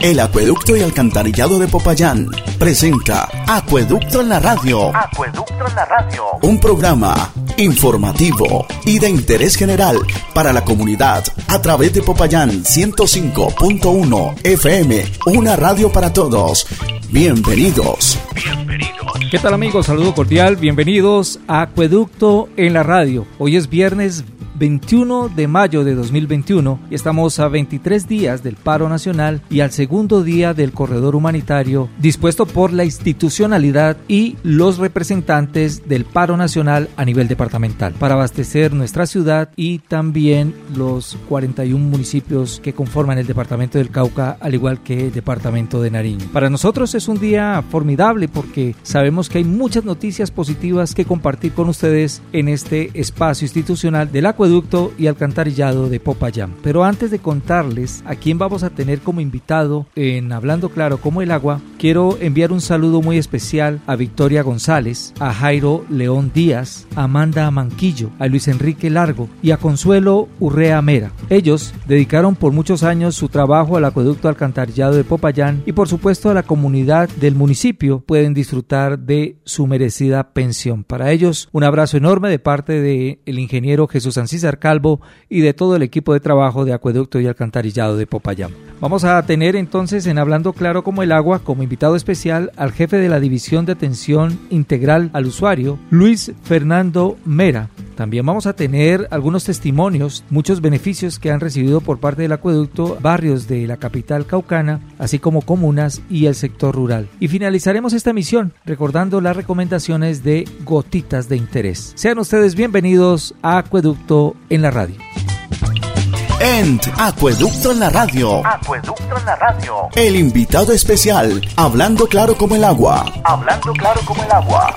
el Acueducto y Alcantarillado de Popayán presenta Acueducto en la Radio. Acueducto en la Radio. Un programa informativo y de interés general para la comunidad a través de Popayán 105.1 FM, una radio para todos. Bienvenidos. Bienvenidos. ¿Qué tal amigos? Saludo cordial, bienvenidos a Acueducto en la Radio. Hoy es viernes 21 de mayo de 2021 y estamos a 23 días del paro nacional y al segundo día del corredor humanitario dispuesto por la institucionalidad y los representantes del paro nacional a nivel departamental para abastecer nuestra ciudad y también los 41 municipios que conforman el departamento del Cauca al igual que el departamento de Nariño. Para nosotros es un día formidable porque sabemos que hay muchas noticias positivas que compartir con ustedes en este espacio institucional del acueducto y alcantarillado de Popayán. Pero antes de contarles a quién vamos a tener como invitado en Hablando Claro como el agua, quiero enviar un saludo muy especial a Victoria González, a Jairo León Díaz, a Amanda Manquillo, a Luis Enrique Largo y a Consuelo Urrea Mera. Ellos dedicaron por muchos años su trabajo al acueducto alcantarillado de Popayán y por supuesto a la comunidad del municipio pueden disfrutar de su merecida pensión. Para ellos, un abrazo enorme de parte del el ingeniero Jesús Ancís Calvo y de todo el equipo de trabajo de Acueducto y Alcantarillado de Popayán. Vamos a tener entonces en Hablando Claro como el Agua como invitado especial al jefe de la División de Atención Integral al Usuario, Luis Fernando Mera. También vamos a tener algunos testimonios, muchos beneficios que han recibido por parte del acueducto barrios de la capital caucana, así como comunas y el sector rural. Y finalizaremos esta misión recordando las recomendaciones de Gotitas de Interés. Sean ustedes bienvenidos a Acueducto en la radio. En Acueducto en la Radio. Acueducto en la Radio. El invitado especial, hablando claro como el agua. Hablando claro como el agua.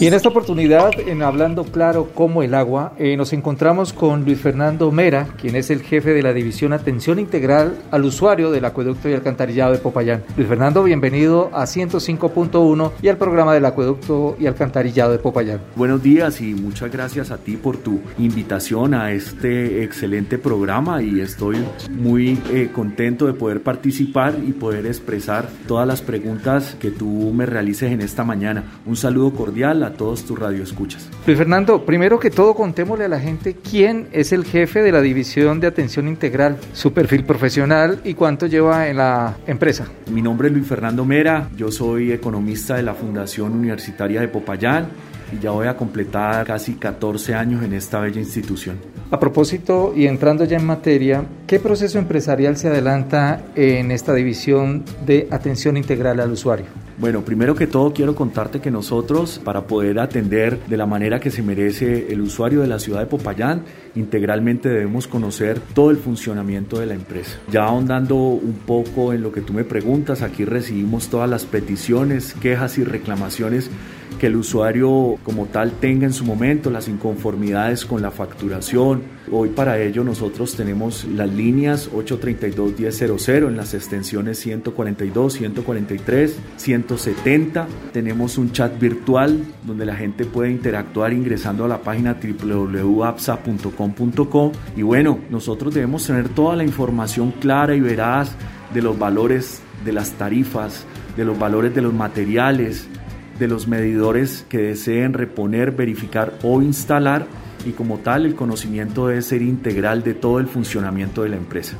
Y en esta oportunidad, en Hablando Claro como el agua, eh, nos encontramos con Luis Fernando Mera, quien es el jefe de la División Atención Integral al Usuario del Acueducto y Alcantarillado de Popayán. Luis Fernando, bienvenido a 105.1 y al programa del Acueducto y Alcantarillado de Popayán. Buenos días y muchas gracias a ti por tu invitación a este excelente programa y estoy muy eh, contento de poder participar y poder expresar todas las preguntas que tú me realices en esta mañana. Un saludo cordial a todos tus radioescuchas. Luis Fernando, primero que todo contémosle a la gente quién es el jefe de la División de Atención Integral, su perfil profesional y cuánto lleva en la empresa. Mi nombre es Luis Fernando Mera, yo soy economista de la Fundación Universitaria de Popayán y ya voy a completar casi 14 años en esta bella institución. A propósito, y entrando ya en materia, ¿qué proceso empresarial se adelanta en esta división de atención integral al usuario? Bueno, primero que todo quiero contarte que nosotros, para poder atender de la manera que se merece el usuario de la ciudad de Popayán, integralmente debemos conocer todo el funcionamiento de la empresa. Ya ahondando un poco en lo que tú me preguntas, aquí recibimos todas las peticiones, quejas y reclamaciones que el usuario como tal tenga en su momento, las inconformidades con la facturación. Hoy para ello nosotros tenemos las líneas 832-1000 en las extensiones 142, 143, 170. Tenemos un chat virtual donde la gente puede interactuar ingresando a la página www.apsa.com.co y bueno, nosotros debemos tener toda la información clara y veraz de los valores de las tarifas, de los valores de los materiales, de los medidores que deseen reponer, verificar o instalar y como tal el conocimiento debe ser integral de todo el funcionamiento de la empresa.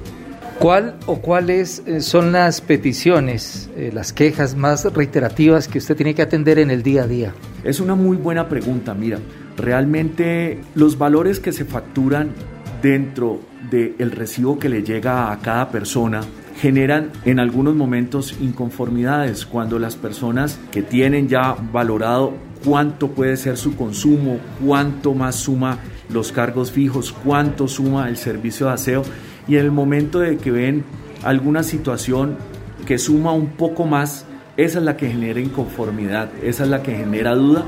¿Cuál o cuáles eh, son las peticiones, eh, las quejas más reiterativas que usted tiene que atender en el día a día? Es una muy buena pregunta, mira, realmente los valores que se facturan dentro del recibo que le llega a cada persona generan en algunos momentos inconformidades cuando las personas que tienen ya valorado cuánto puede ser su consumo, cuánto más suma los cargos fijos, cuánto suma el servicio de aseo y en el momento de que ven alguna situación que suma un poco más, esa es la que genera inconformidad, esa es la que genera duda.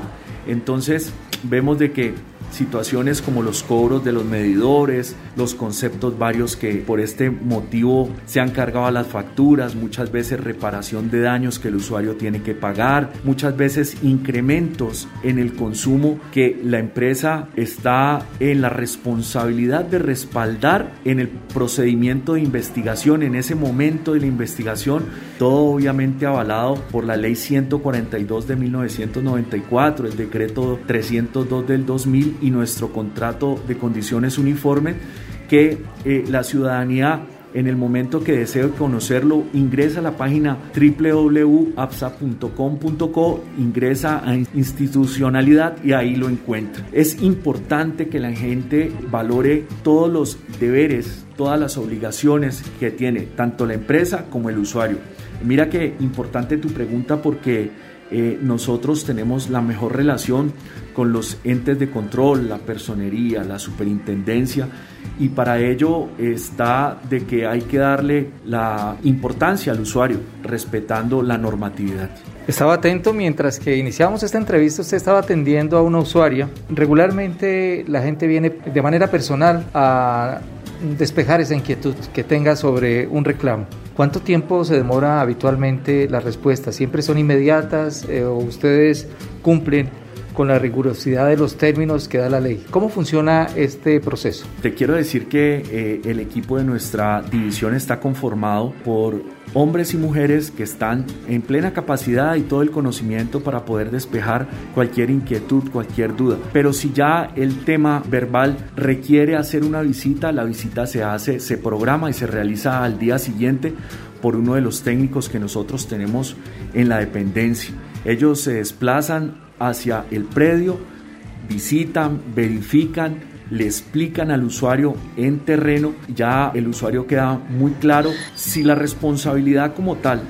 Entonces vemos de que situaciones como los cobros de los medidores, los conceptos varios que por este motivo se han cargado a las facturas, muchas veces reparación de daños que el usuario tiene que pagar, muchas veces incrementos en el consumo que la empresa está en la responsabilidad de respaldar en el procedimiento de investigación, en ese momento de la investigación, todo obviamente avalado por la ley 142 de 1994, el decreto 302 del 2000 y nuestro contrato de condiciones uniformes que eh, la ciudadanía en el momento que desee conocerlo, ingresa a la página www.apsa.com.co, ingresa a institucionalidad y ahí lo encuentra. Es importante que la gente valore todos los deberes, todas las obligaciones que tiene tanto la empresa como el usuario. Mira que importante tu pregunta porque eh, nosotros tenemos la mejor relación con los entes de control, la personería, la superintendencia, y para ello está de que hay que darle la importancia al usuario, respetando la normatividad. Estaba atento mientras que iniciábamos esta entrevista, usted estaba atendiendo a una usuaria. Regularmente la gente viene de manera personal a despejar esa inquietud que tenga sobre un reclamo. ¿Cuánto tiempo se demora habitualmente la respuesta? ¿Siempre son inmediatas eh, o ustedes cumplen con la rigurosidad de los términos que da la ley. ¿Cómo funciona este proceso? Te quiero decir que eh, el equipo de nuestra división está conformado por hombres y mujeres que están en plena capacidad y todo el conocimiento para poder despejar cualquier inquietud, cualquier duda. Pero si ya el tema verbal requiere hacer una visita, la visita se hace, se programa y se realiza al día siguiente por uno de los técnicos que nosotros tenemos en la dependencia. Ellos se desplazan hacia el predio, visitan, verifican, le explican al usuario en terreno, ya el usuario queda muy claro si la responsabilidad como tal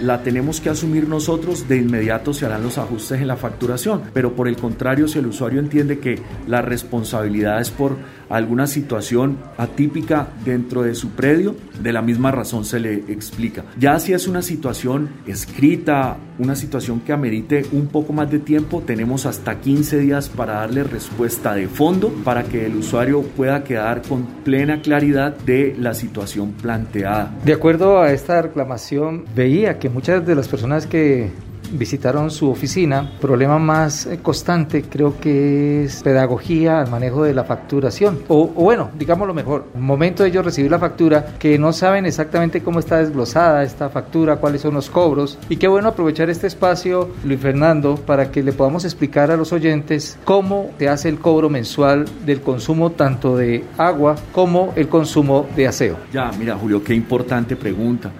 la tenemos que asumir nosotros, de inmediato se harán los ajustes en la facturación. Pero por el contrario, si el usuario entiende que la responsabilidad es por alguna situación atípica dentro de su predio, de la misma razón se le explica. Ya si es una situación escrita, una situación que amerite un poco más de tiempo, tenemos hasta 15 días para darle respuesta de fondo para que el usuario pueda quedar con plena claridad de la situación planteada. De acuerdo a esta reclamación, veía que muchas de las personas que visitaron su oficina. Problema más eh, constante creo que es pedagogía al manejo de la facturación. O, bueno, digámoslo mejor, momento de ellos recibir la factura que no saben exactamente cómo está desglosada esta factura, cuáles son los cobros. Y qué bueno aprovechar este espacio, Luis Fernando, para que le podamos explicar a los oyentes cómo se hace el cobro mensual del consumo tanto de agua como el consumo de aseo. Ya, mira Julio, qué importante pregunta.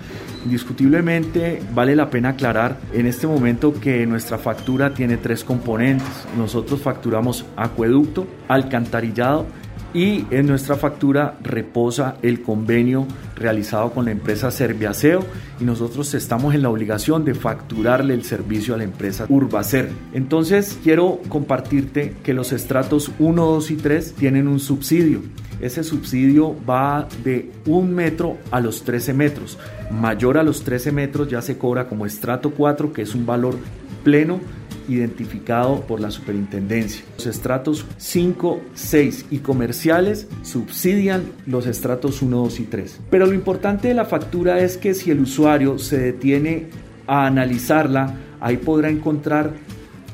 Indiscutiblemente vale la pena aclarar en este momento que nuestra factura tiene tres componentes. Nosotros facturamos acueducto, alcantarillado y en nuestra factura reposa el convenio realizado con la empresa Serviaseo y nosotros estamos en la obligación de facturarle el servicio a la empresa Urbacer. Entonces quiero compartirte que los estratos 1, 2 y 3 tienen un subsidio. Ese subsidio va de un metro a los 13 metros. Mayor a los 13 metros ya se cobra como estrato 4, que es un valor pleno identificado por la superintendencia. Los estratos 5, 6 y comerciales subsidian los estratos 1, 2 y 3. Pero lo importante de la factura es que si el usuario se detiene a analizarla, ahí podrá encontrar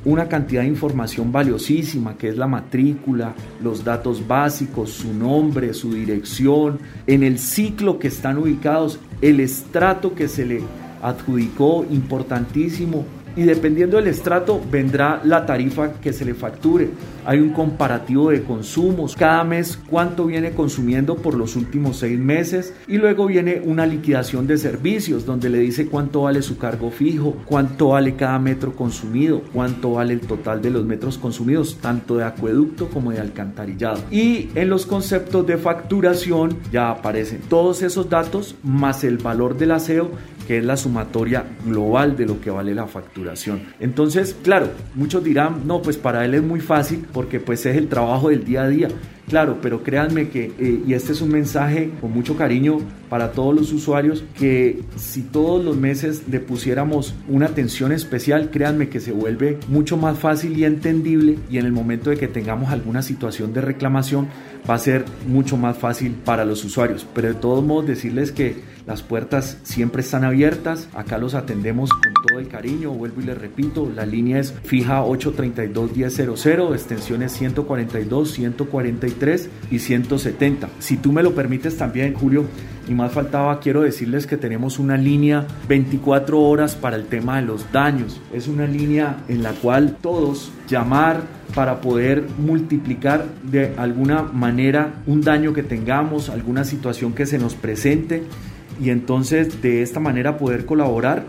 una cantidad de información valiosísima que es la matrícula, los datos básicos, su nombre, su dirección, en el ciclo que están ubicados, el estrato que se le adjudicó, importantísimo, y dependiendo del estrato vendrá la tarifa que se le facture. Hay un comparativo de consumos, cada mes cuánto viene consumiendo por los últimos seis meses y luego viene una liquidación de servicios donde le dice cuánto vale su cargo fijo, cuánto vale cada metro consumido, cuánto vale el total de los metros consumidos, tanto de acueducto como de alcantarillado. Y en los conceptos de facturación ya aparecen todos esos datos más el valor del aseo que es la sumatoria global de lo que vale la Entonces, claro, muchos dirán, no, pues para él es muy fácil porque pues es el trabajo del día a día. Claro, pero créanme que, eh, y este es un mensaje con mucho cariño para todos los usuarios, que si todos los meses le pusiéramos una atención especial, créanme que se vuelve mucho más fácil y entendible y en el momento de que tengamos alguna situación de reclamación va a ser mucho más fácil para los usuarios. Pero de todos modos decirles que las puertas siempre están abiertas, acá los atendemos con todo el cariño, vuelvo y les repito, la línea es fija 832-1000, extensiones 142, 143 y 170. Si tú me lo permites también, Julio, y más faltaba, quiero decirles que tenemos una línea 24 horas para el tema de los daños. Es una línea en la cual todos llamar para poder multiplicar de alguna manera un daño que tengamos, alguna situación que se nos presente y entonces de esta manera poder colaborar.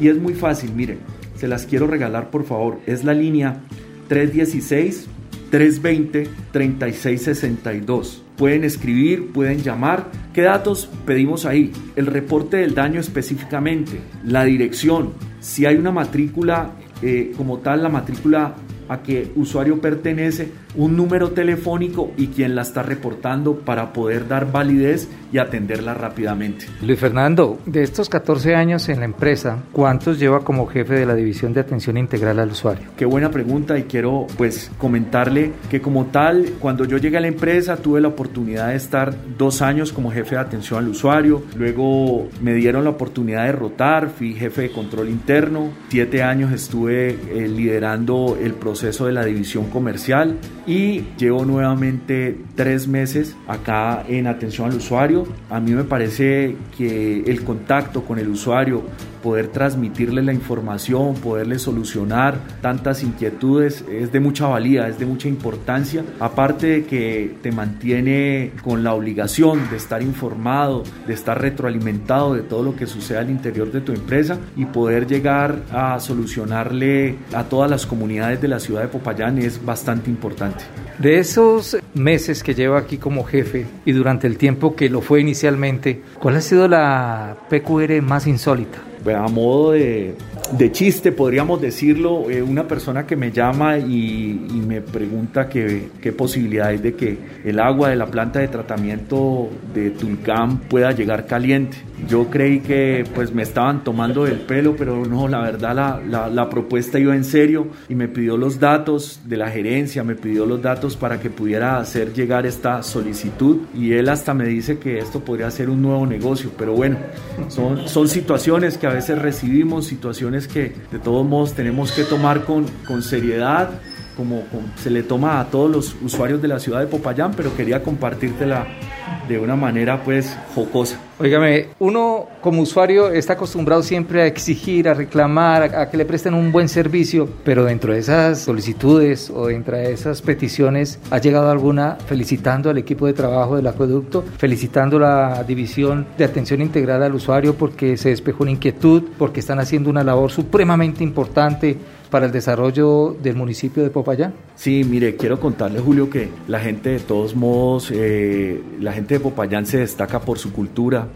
Y es muy fácil, miren, se las quiero regalar por favor. Es la línea 316 320 3662. Pueden escribir, pueden llamar. ¿Qué datos pedimos ahí? El reporte del daño específicamente, la dirección, si hay una matrícula eh, como tal, la matrícula a que usuario pertenece, un número telefónico y quien la está reportando para poder dar validez y atenderla rápidamente. Luis Fernando, de estos 14 años en la empresa, ¿cuántos lleva como jefe de la división de atención integral al usuario? Qué buena pregunta y quiero pues comentarle que como tal, cuando yo llegué a la empresa tuve la oportunidad de estar dos años como jefe de atención al usuario, luego me dieron la oportunidad de rotar, fui jefe de control interno, siete años estuve eh, liderando el proceso de la división comercial y llevo nuevamente tres meses acá en atención al usuario. A mí me parece que el contacto con el usuario poder transmitirle la información, poderle solucionar tantas inquietudes, es de mucha valía, es de mucha importancia. Aparte de que te mantiene con la obligación de estar informado, de estar retroalimentado de todo lo que sucede al interior de tu empresa y poder llegar a solucionarle a todas las comunidades de la ciudad de Popayán es bastante importante. De esos meses que lleva aquí como jefe y durante el tiempo que lo fue inicialmente, ¿cuál ha sido la PQR más insólita? a modo de, de chiste, podríamos decirlo, eh, una persona que me llama y, y me pregunta qué posibilidad hay de que el agua de la planta de tratamiento de Tulcán pueda llegar caliente. Yo creí que pues me estaban tomando el pelo, pero no, la verdad la, la, la propuesta iba en serio y me pidió los datos de la gerencia, me pidió los datos para que pudiera hacer llegar esta solicitud y él hasta me dice que esto podría ser un nuevo negocio, pero bueno, son, son situaciones que a veces recibimos, situaciones que de todos modos tenemos que tomar con, con seriedad como, se le toma a todos los usuarios de la ciudad de Popayán, pero quería compartírtela de una manera pues jocosa. Óigame, uno como usuario está acostumbrado siempre a exigir, a reclamar, a, que le presten un buen servicio, pero dentro de esas solicitudes o dentro de esas peticiones, ¿ha llegado alguna felicitando al equipo de trabajo del acueducto, felicitando la división de atención integral al usuario porque se despejó una inquietud, porque están haciendo una labor supremamente importante? Para el desarrollo del municipio de Popayán? Sí, mire, quiero contarle, Julio, que la gente de todos modos, eh, la gente de Popayán se destaca por su cultura,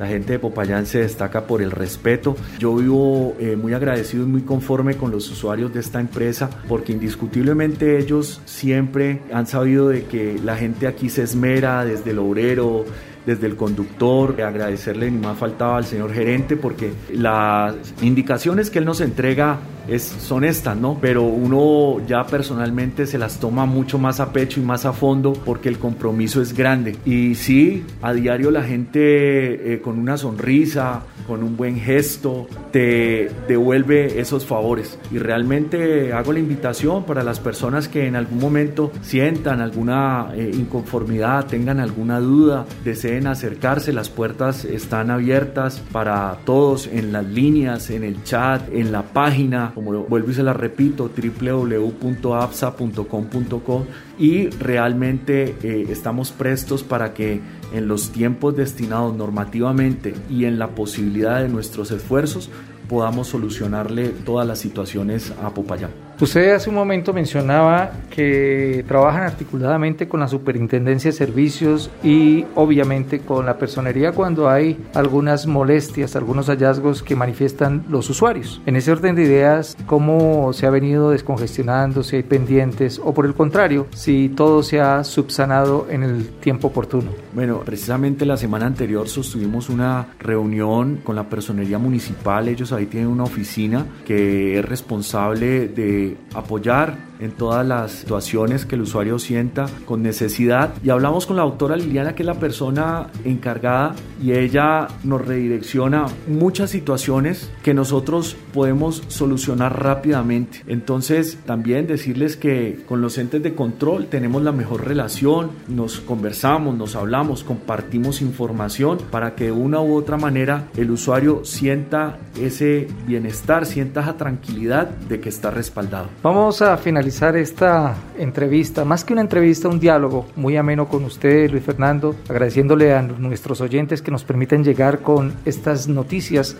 la gente de Popayán se destaca por el respeto. Yo vivo eh, muy agradecido y muy conforme con los usuarios de esta empresa porque indiscutiblemente ellos siempre han sabido de que la gente aquí se esmera desde el obrero, desde el conductor, agradecerle ni más faltaba al señor gerente porque las indicaciones que él nos entrega es, son estas, ¿no? Pero uno ya personalmente se las toma mucho más a pecho y más a fondo porque el compromiso es grande. Y sí, a diario la gente eh, con una sonrisa, con un buen gesto, te devuelve esos favores. Y realmente hago la invitación para las personas que en algún momento sientan alguna eh, inconformidad, tengan alguna duda, deseen acercarse, las puertas están abiertas para todos en las líneas, en el chat, en la página como vuelvo y se la repito, www.apsa.com.co y realmente eh, estamos prestos para que en los tiempos destinados normativamente y en la posibilidad de nuestros esfuerzos podamos solucionarle todas las situaciones a Popayán. Usted hace un momento mencionaba que trabajan articuladamente con la Superintendencia de Servicios y obviamente con la personería cuando hay algunas molestias, algunos hallazgos que manifiestan los usuarios. En ese orden de ideas, ¿cómo se ha venido descongestionando, si hay pendientes o por el contrario, si todo se ha subsanado en el tiempo oportuno? Bueno, precisamente la semana anterior sostuvimos una reunión con la personería municipal, ellos ahí tienen una oficina que es responsable de apoyar en todas las situaciones que el usuario sienta con necesidad. Y hablamos con la doctora Liliana, que es la persona encargada, y ella nos redirecciona muchas situaciones que nosotros podemos solucionar rápidamente. Entonces, también decirles que con los entes de control tenemos la mejor relación, nos conversamos, nos hablamos, compartimos información para que de una u otra manera el usuario sienta ese bienestar, sienta esa tranquilidad de que está respaldado. Vamos a finalizar esta entrevista, más que una entrevista, un diálogo muy ameno con usted, Luis Fernando, agradeciéndole a nuestros oyentes que nos permiten llegar con estas noticias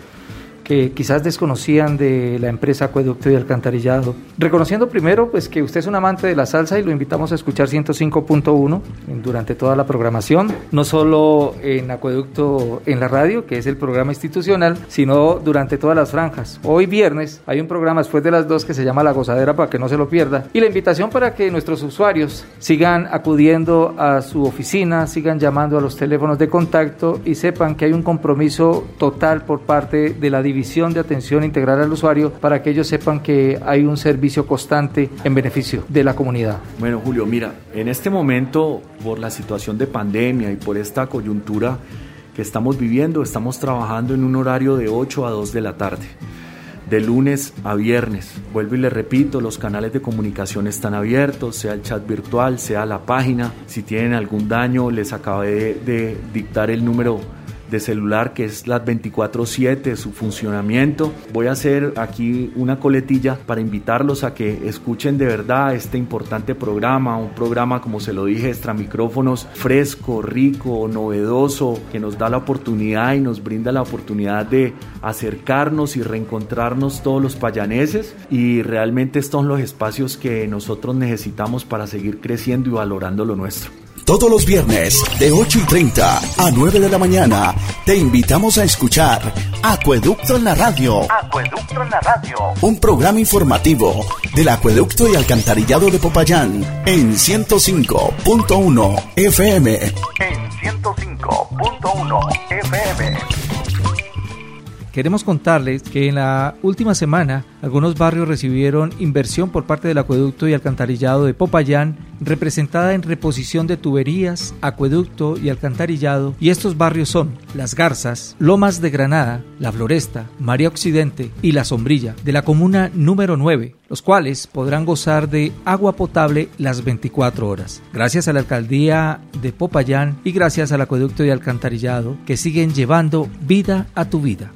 que quizás desconocían de la empresa Acueducto y Alcantarillado. Reconociendo primero pues que usted es un amante de la salsa y lo invitamos a escuchar 105.1 durante toda la programación, no solo en Acueducto en la radio, que es el programa institucional, sino durante todas las franjas. Hoy viernes hay un programa después de las dos que se llama La Gozadera para que no se lo pierda y la invitación para que nuestros usuarios sigan acudiendo a su oficina, sigan llamando a los teléfonos de contacto y sepan que hay un compromiso total por parte de la división de atención integral al usuario para que ellos sepan que hay un servicio constante en beneficio de la comunidad. Bueno, Julio, mira, en este momento, por la situación de pandemia y por esta coyuntura que estamos viviendo, estamos trabajando en un horario de 8 a 2 de la tarde de lunes a viernes. Vuelvo y le repito, los canales de comunicación están abiertos, sea el chat virtual, sea la página. Si tienen algún daño, les acabé de, de dictar el número de celular que es las 24/7, su funcionamiento. Voy a hacer aquí una coletilla para invitarlos a que escuchen de verdad este importante programa, un programa como se lo dije, extra micrófonos, fresco, rico, novedoso, que nos da la oportunidad y nos brinda la oportunidad de acercarnos y reencontrarnos todos los payaneses y realmente estos son los espacios que nosotros necesitamos para seguir creciendo y valorando lo nuestro. Todos los viernes de 8 y 30 a 9 de la mañana te invitamos a escuchar Acueducto en la Radio. Acueducto en la Radio. Un programa informativo del Acueducto y Alcantarillado de Popayán en 105.1 FM. En 105.1 FM. Queremos contarles que en la última semana algunos barrios recibieron inversión por parte del acueducto y alcantarillado de Popayán, representada en reposición de tuberías, acueducto y alcantarillado, y estos barrios son Las Garzas, Lomas de Granada, La Floresta, María Occidente y La Sombrilla, de la comuna número 9, los cuales podrán gozar de agua potable las 24 horas. Gracias a la alcaldía de Popayán y gracias al acueducto y alcantarillado que siguen llevando vida a tu vida.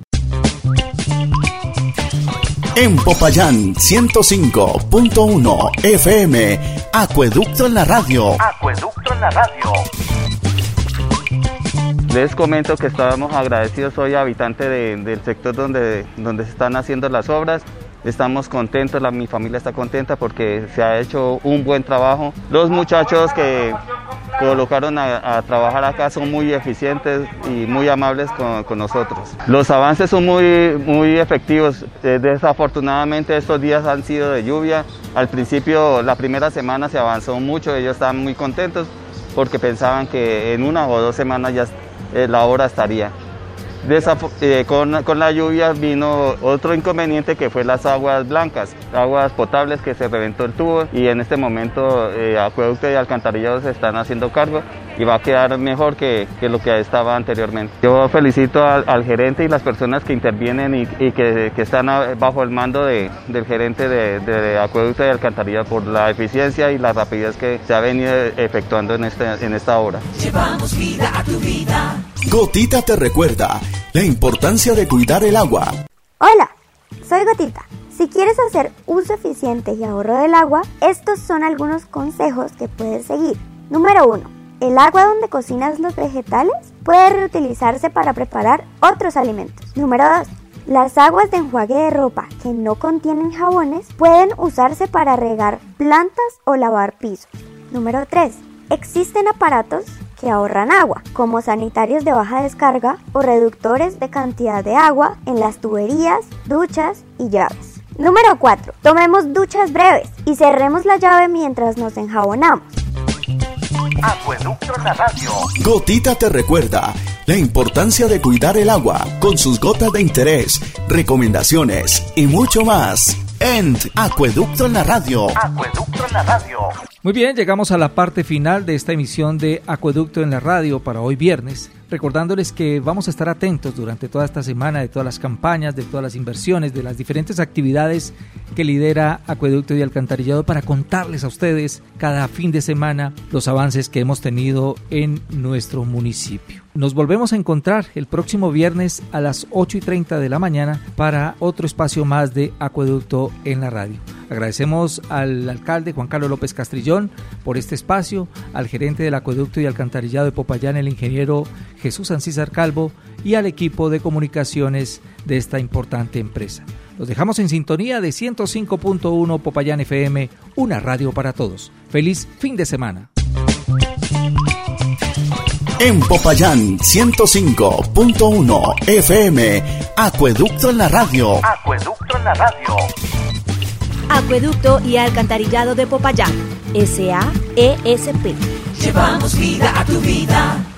En Popayán 105.1 FM, Acueducto en la Radio. Acueducto en la Radio. Les comento que estábamos agradecidos, soy habitante de- del sector donde, donde se están haciendo las obras. Estamos contentos, la- mi familia está contenta porque se ha hecho un buen trabajo. Los muchachos que colocaron a, a trabajar acá son muy eficientes y muy amables con, con nosotros. Los avances son muy, muy efectivos. Eh, desafortunadamente estos días han sido de lluvia. Al principio, la primera semana se avanzó mucho, ellos estaban muy contentos porque pensaban que en una o dos semanas ya eh, la obra estaría. Eh, con, con la lluvia vino otro inconveniente que fue las aguas blancas, aguas potables que se reventó el tubo y en este momento eh, acueducto y alcantarillado se están haciendo cargo y va a quedar mejor que, que lo que estaba anteriormente. Yo felicito al, gerente y las personas que intervienen y, que, que están bajo el mando de- del gerente de, de acueducto y alcantarillado por la eficiencia y la rapidez que se ha venido efectuando en, este, en esta obra. Llevamos vida a tu vida. Gotita te recuerda la importancia de cuidar el agua. Hola, soy Gotita. Si quieres hacer uso eficiente y ahorro del agua, estos son algunos consejos que puedes seguir. Número 1. El agua donde cocinas los vegetales puede reutilizarse para preparar otros alimentos. Número 2. Las aguas de enjuague de ropa que no contienen jabones pueden usarse para regar plantas o lavar pisos. Número 3. Existen aparatos que ahorran agua, como sanitarios de baja descarga o reductores de cantidad de agua en las tuberías, duchas y llaves. Número 4. Tomemos duchas breves y cerremos la llave mientras nos enjabonamos. Acueducto en la radio. Gotita te recuerda la importancia de cuidar el agua con sus gotas de interés, recomendaciones y mucho más. En Acueducto en la radio. Acueducto en la radio. Muy bien, llegamos a la parte final de esta emisión de Acueducto en la radio para hoy viernes recordándoles que vamos a estar atentos durante toda esta semana de todas las campañas, de todas las inversiones, de las diferentes actividades que lidera Acueducto y Alcantarillado para contarles a ustedes cada fin de semana los avances que hemos tenido en nuestro municipio. Nos volvemos a encontrar el próximo viernes a las 8 y 30 de la mañana para otro espacio más de Acueducto en la radio. Agradecemos al alcalde Juan Carlos López Castrillón por este espacio, al gerente del acueducto y alcantarillado de Popayán, el ingeniero Jesús Ancísar Calvo, y al equipo de comunicaciones de esta importante empresa. Los dejamos en sintonía de 105.1 Popayán FM, una radio para todos. Feliz fin de semana. En Popayán 105.1 FM, Acueducto en la radio. Acueducto en la radio. Acueducto y Alcantarillado de Popayán, SAESP. Llevamos vida a tu vida